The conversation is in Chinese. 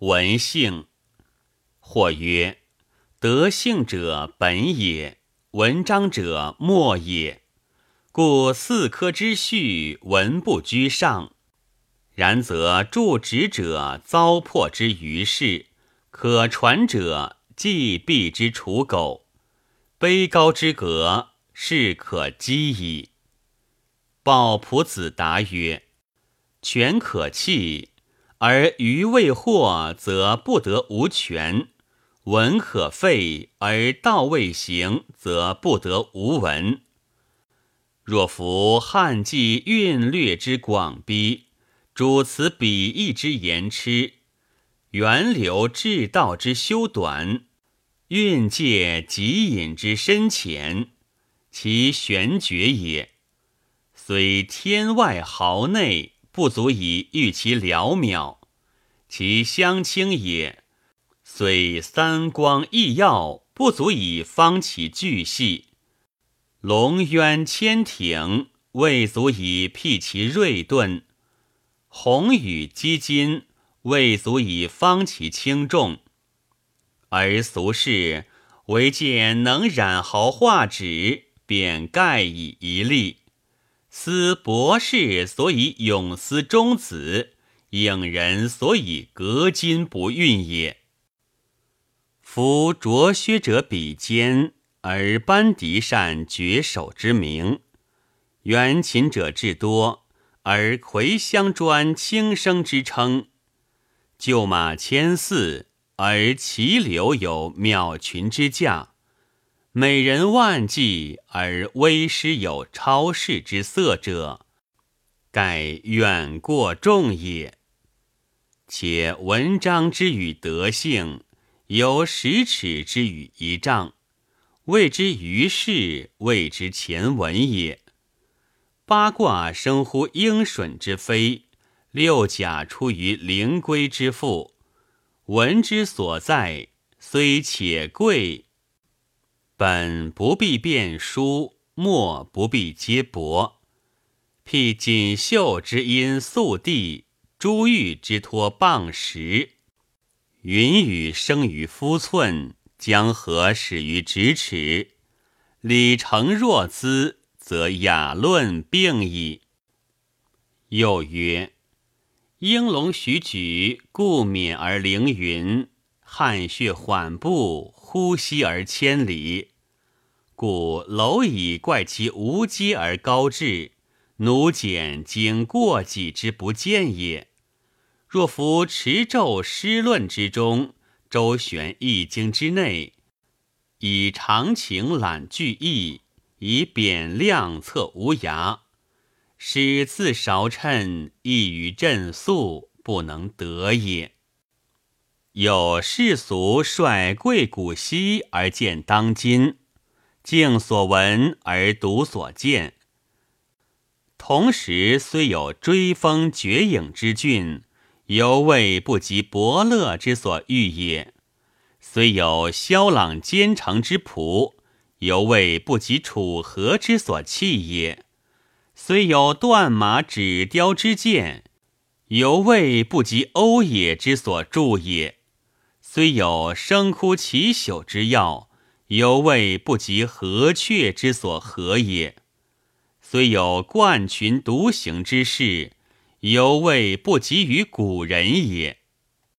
文性，或曰：德性者本也，文章者末也。故四科之序，文不居上。然则助职者糟粕之余事，可传者既必之刍狗，卑高之格，是可击矣。鲍仆子答曰：权可弃，而余未获，则不得无权；文可废，而道未行，则不得无文。若夫汉纪韵略之广逼。主词比义之言痴，源流至道之修短，韵界极隐之深浅，其玄绝也。虽天外豪内，不足以喻其寥渺；其相倾也，虽三光异耀，不足以方其巨细；龙渊千挺，未足以辟其锐钝。宏宇积金，未足以方其轻重；而俗世唯见能染毫画纸，便盖以一例。思博士所以永思中子，影人所以革金不运也。夫着靴者比肩，而班迪善绝手之名；元琴者至多。而魁香专轻声之称，旧马千驷，而骑流有妙群之驾；美人万计，而微诗有超世之色者，盖远过众也。且文章之与德性，有十尺之与一丈，谓之于世，谓之前文也。八卦生乎鹰隼之飞，六甲出于灵龟之腹。文之所在，虽且贵，本不必变书，末不必接帛。辟锦绣之因素地，珠玉之托傍石。云雨生于夫寸，江河始于咫尺。礼成若兹。则雅论并矣。又曰：应龙徐举，故免而凌云；汗血缓步，呼吸而千里。故蝼蚁怪其无机而高至，奴简经过己之不见也。若夫持咒诗论之中，周旋易经之内，以长情览句意。以扁量测无涯，使自韶称易于振肃，不能得也。有世俗率贵古稀而见当今，敬所闻而独所见。同时虽有追风绝影之俊，犹未不及伯乐之所欲也；虽有萧朗兼程之仆。犹未不及楚河之所弃也，虽有断马指雕之剑，犹未不及欧冶之所著也；虽有生枯其朽之药，犹未不及何雀之所合也；虽有冠群独行之事，犹未不及于古人也。